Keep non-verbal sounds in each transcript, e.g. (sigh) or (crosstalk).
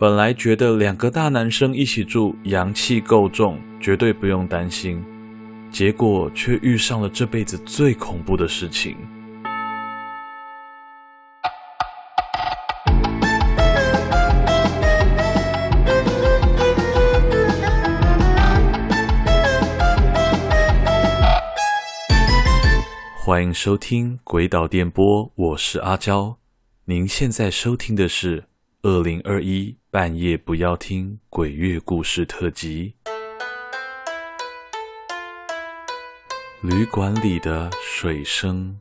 本来觉得两个大男生一起住，阳气够重，绝对不用担心，结果却遇上了这辈子最恐怖的事情。欢迎收听《鬼岛电波》，我是阿娇。您现在收听的是二零二一半夜不要听鬼月故事特辑。旅馆里的水声。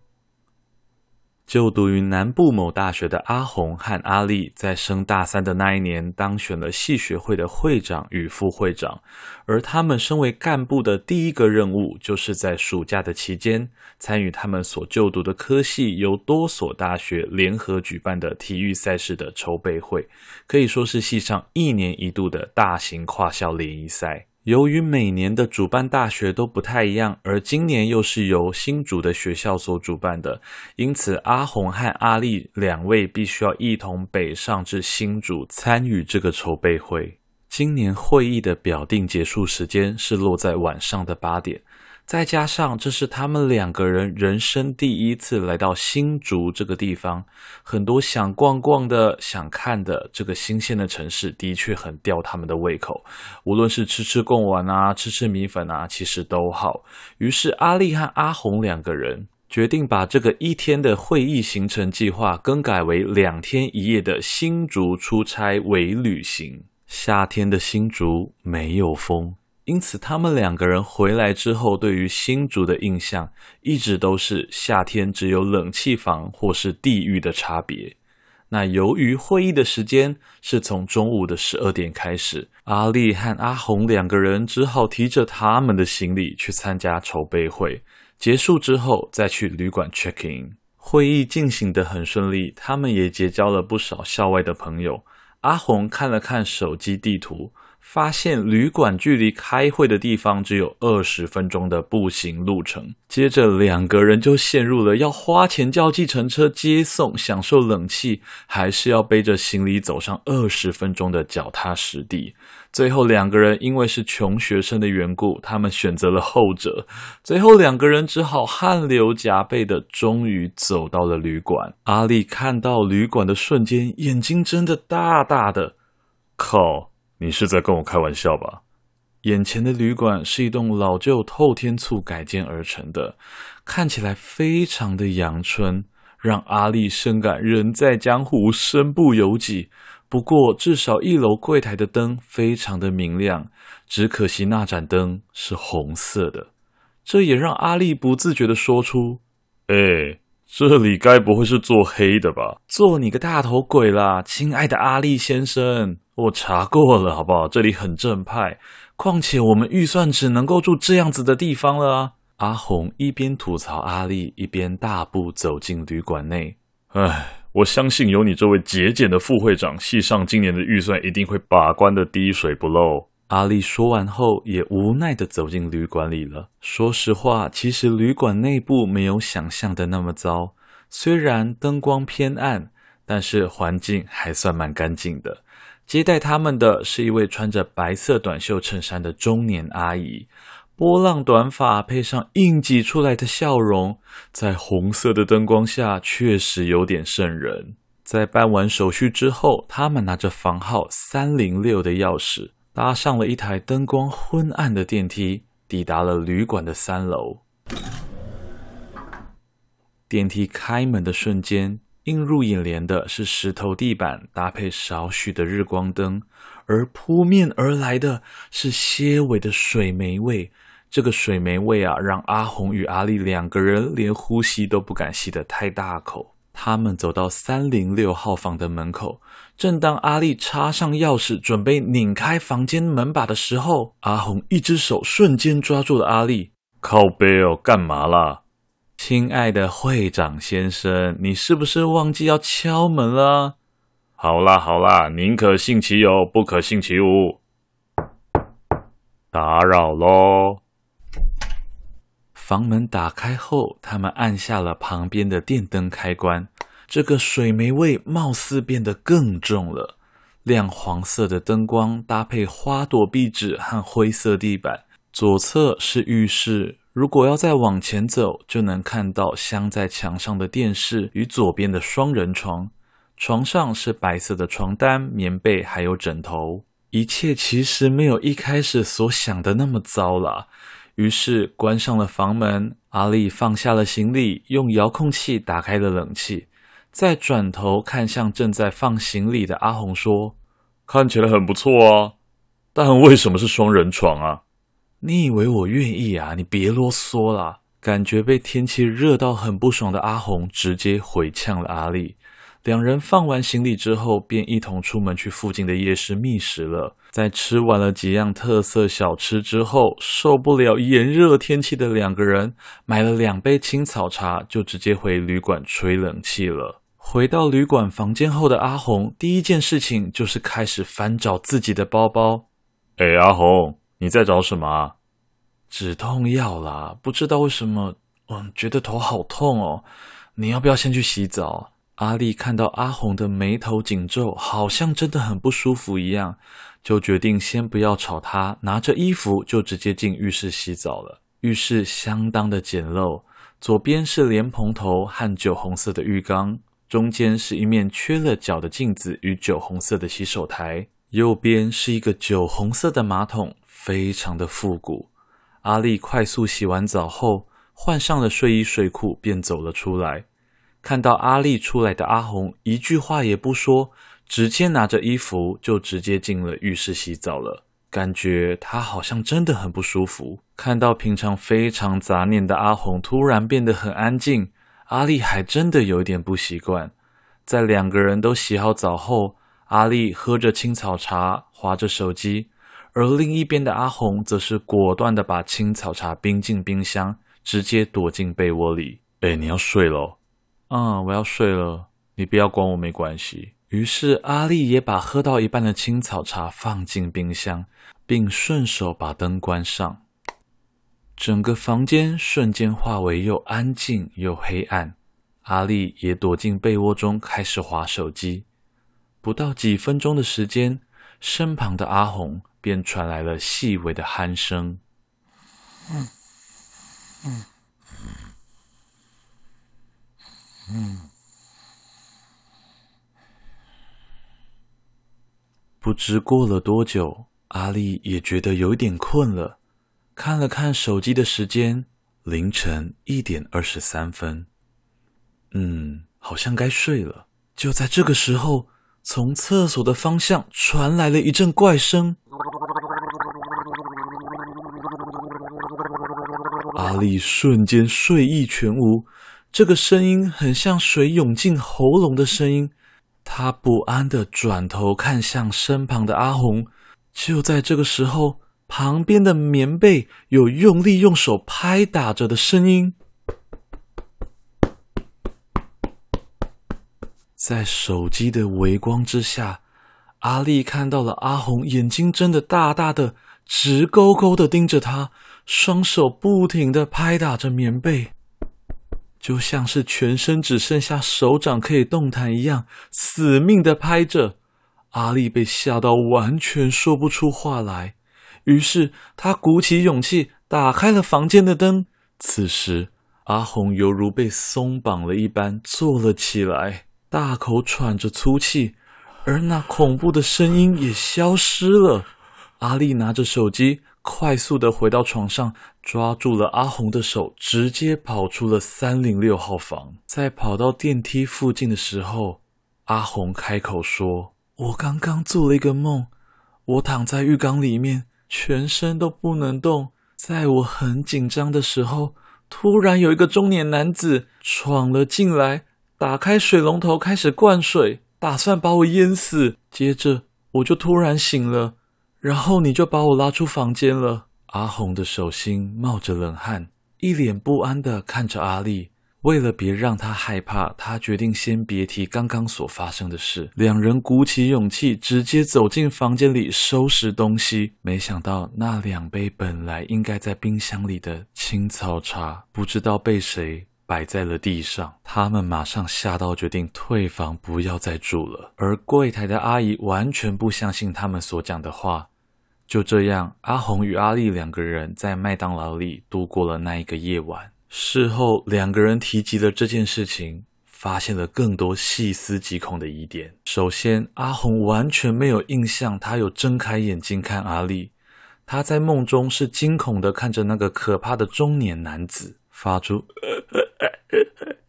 就读于南部某大学的阿红和阿丽，在升大三的那一年，当选了系学会的会长与副会长。而他们身为干部的第一个任务，就是在暑假的期间，参与他们所就读的科系由多所大学联合举办的体育赛事的筹备会，可以说是系上一年一度的大型跨校联谊赛。由于每年的主办大学都不太一样，而今年又是由新主的学校所主办的，因此阿红和阿丽两位必须要一同北上至新主参与这个筹备会。今年会议的表定结束时间是落在晚上的八点。再加上这是他们两个人人生第一次来到新竹这个地方，很多想逛逛的、想看的这个新鲜的城市，的确很吊他们的胃口。无论是吃吃贡丸啊、吃吃米粉啊，其实都好。于是阿丽和阿红两个人决定把这个一天的会议行程计划更改为两天一夜的新竹出差微旅行。夏天的新竹没有风。因此，他们两个人回来之后，对于新竹的印象一直都是夏天只有冷气房或是地狱的差别。那由于会议的时间是从中午的十二点开始，阿丽和阿红两个人只好提着他们的行李去参加筹备会。结束之后，再去旅馆 check in。会议进行得很顺利，他们也结交了不少校外的朋友。阿红看了看手机地图。发现旅馆距离开会的地方只有二十分钟的步行路程，接着两个人就陷入了要花钱叫计程车接送、享受冷气，还是要背着行李走上二十分钟的脚踏实地。最后两个人因为是穷学生的缘故，他们选择了后者。最后两个人只好汗流浃背的，终于走到了旅馆。阿丽看到旅馆的瞬间，眼睛睁得大大的，靠！你是在跟我开玩笑吧？眼前的旅馆是一栋老旧透天厝改建而成的，看起来非常的阳春，让阿丽深感人在江湖身不由己。不过至少一楼柜台的灯非常的明亮，只可惜那盏灯是红色的，这也让阿丽不自觉地说出：“哎，这里该不会是做黑的吧？做你个大头鬼啦，亲爱的阿丽先生。”我查过了，好不好？这里很正派，况且我们预算只能够住这样子的地方了啊！阿红一边吐槽阿丽，一边大步走进旅馆内。唉，我相信有你这位节俭的副会长，系上今年的预算一定会把关的滴水不漏。阿丽说完后，也无奈地走进旅馆里了。说实话，其实旅馆内部没有想象的那么糟，虽然灯光偏暗，但是环境还算蛮干净的。接待他们的是一位穿着白色短袖衬衫的中年阿姨，波浪短发配上硬挤出来的笑容，在红色的灯光下确实有点瘆人。在办完手续之后，他们拿着房号三零六的钥匙，搭上了一台灯光昏暗的电梯，抵达了旅馆的三楼。电梯开门的瞬间，映入眼帘的是石头地板搭配少许的日光灯，而扑面而来的是些微的水霉味。这个水霉味啊，让阿红与阿丽两个人连呼吸都不敢吸得太大口。他们走到三零六号房的门口，正当阿丽插上钥匙准备拧开房间门把的时候，阿红一只手瞬间抓住了阿丽，靠北哦，干嘛啦？亲爱的会长先生，你是不是忘记要敲门了？好啦好啦，宁可信其有，不可信其无。打扰喽。房门打开后，他们按下了旁边的电灯开关，这个水霉味貌似变得更重了。亮黄色的灯光搭配花朵壁纸和灰色地板。左侧是浴室，如果要再往前走，就能看到镶在墙上的电视与左边的双人床。床上是白色的床单、棉被还有枕头。一切其实没有一开始所想的那么糟啦。于是关上了房门，阿丽放下了行李，用遥控器打开了冷气，再转头看向正在放行李的阿红说：“看起来很不错啊，但为什么是双人床啊？你以为我愿意啊？你别啰嗦啦！”感觉被天气热到很不爽的阿红直接回呛了阿丽。两人放完行李之后，便一同出门去附近的夜市觅食了。在吃完了几样特色小吃之后，受不了炎热天气的两个人，买了两杯青草茶，就直接回旅馆吹冷气了。回到旅馆房间后的阿红，第一件事情就是开始翻找自己的包包。哎，阿红，你在找什么？止痛药啦，不知道为什么，嗯，觉得头好痛哦。你要不要先去洗澡？阿丽看到阿红的眉头紧皱，好像真的很不舒服一样，就决定先不要吵她，拿着衣服就直接进浴室洗澡了。浴室相当的简陋，左边是莲蓬头和酒红色的浴缸，中间是一面缺了角的镜子与酒红色的洗手台，右边是一个酒红色的马桶，非常的复古。阿丽快速洗完澡后，换上了睡衣睡裤，便走了出来。看到阿丽出来的阿红，一句话也不说，直接拿着衣服就直接进了浴室洗澡了。感觉她好像真的很不舒服。看到平常非常杂念的阿红突然变得很安静，阿丽还真的有点不习惯。在两个人都洗好澡后，阿丽喝着青草茶，划着手机，而另一边的阿红则是果断地把青草茶冰进冰箱，直接躲进被窝里。哎，你要睡喽？嗯，我要睡了，你不要管我没关系。于是阿丽也把喝到一半的青草茶放进冰箱，并顺手把灯关上。整个房间瞬间化为又安静又黑暗。阿丽也躲进被窝中开始滑手机。不到几分钟的时间，身旁的阿红便传来了细微的鼾声。嗯嗯。嗯，不知过了多久，阿丽也觉得有点困了，看了看手机的时间，凌晨一点二十三分。嗯，好像该睡了。就在这个时候，从厕所的方向传来了一阵怪声，阿丽瞬间睡意全无。这个声音很像水涌进喉咙的声音，他不安地转头看向身旁的阿红。就在这个时候，旁边的棉被有用力用手拍打着的声音。在手机的微光之下，阿丽看到了阿红眼睛睁得大大的，直勾勾地盯着他，双手不停地拍打着棉被。就像是全身只剩下手掌可以动弹一样，死命的拍着。阿丽被吓到完全说不出话来，于是她鼓起勇气打开了房间的灯。此时，阿红犹如被松绑了一般坐了起来，大口喘着粗气，而那恐怖的声音也消失了。阿丽拿着手机。快速的回到床上，抓住了阿红的手，直接跑出了三零六号房。在跑到电梯附近的时候，阿红开口说：“我刚刚做了一个梦，我躺在浴缸里面，全身都不能动。在我很紧张的时候，突然有一个中年男子闯了进来，打开水龙头开始灌水，打算把我淹死。接着我就突然醒了。”然后你就把我拉出房间了。阿红的手心冒着冷汗，一脸不安地看着阿丽。为了别让她害怕，她决定先别提刚刚所发生的事。两人鼓起勇气，直接走进房间里收拾东西。没想到那两杯本来应该在冰箱里的青草茶，不知道被谁摆在了地上。他们马上吓到，决定退房，不要再住了。而柜台的阿姨完全不相信他们所讲的话。就这样，阿红与阿丽两个人在麦当劳里度过了那一个夜晚。事后，两个人提及了这件事情。发现了更多细思极恐的疑点。首先，阿红完全没有印象，她有睁开眼睛看阿丽。她在梦中是惊恐地看着那个可怕的中年男子，发出 (laughs)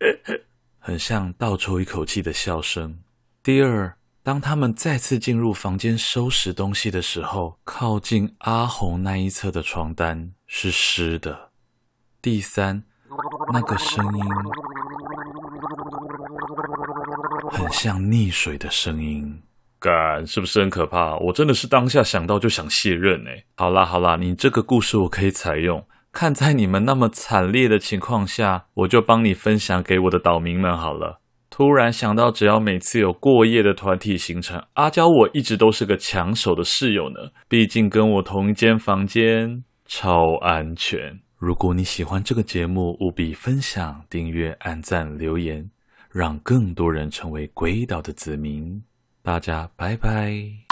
(laughs) 很像倒抽一口气的笑声。第二，当他们再次进入房间收拾东西的时候，靠近阿红那一侧的床单是湿的。第三，那个声音。很像溺水的声音，干，是不是很可怕？我真的是当下想到就想卸任哎。好啦好啦，你这个故事我可以采用。看在你们那么惨烈的情况下，我就帮你分享给我的岛民们好了。突然想到，只要每次有过夜的团体行程，阿娇我一直都是个抢手的室友呢。毕竟跟我同一间房间，超安全。如果你喜欢这个节目，务必分享、订阅、按赞、留言。让更多人成为鬼岛的子民，大家拜拜。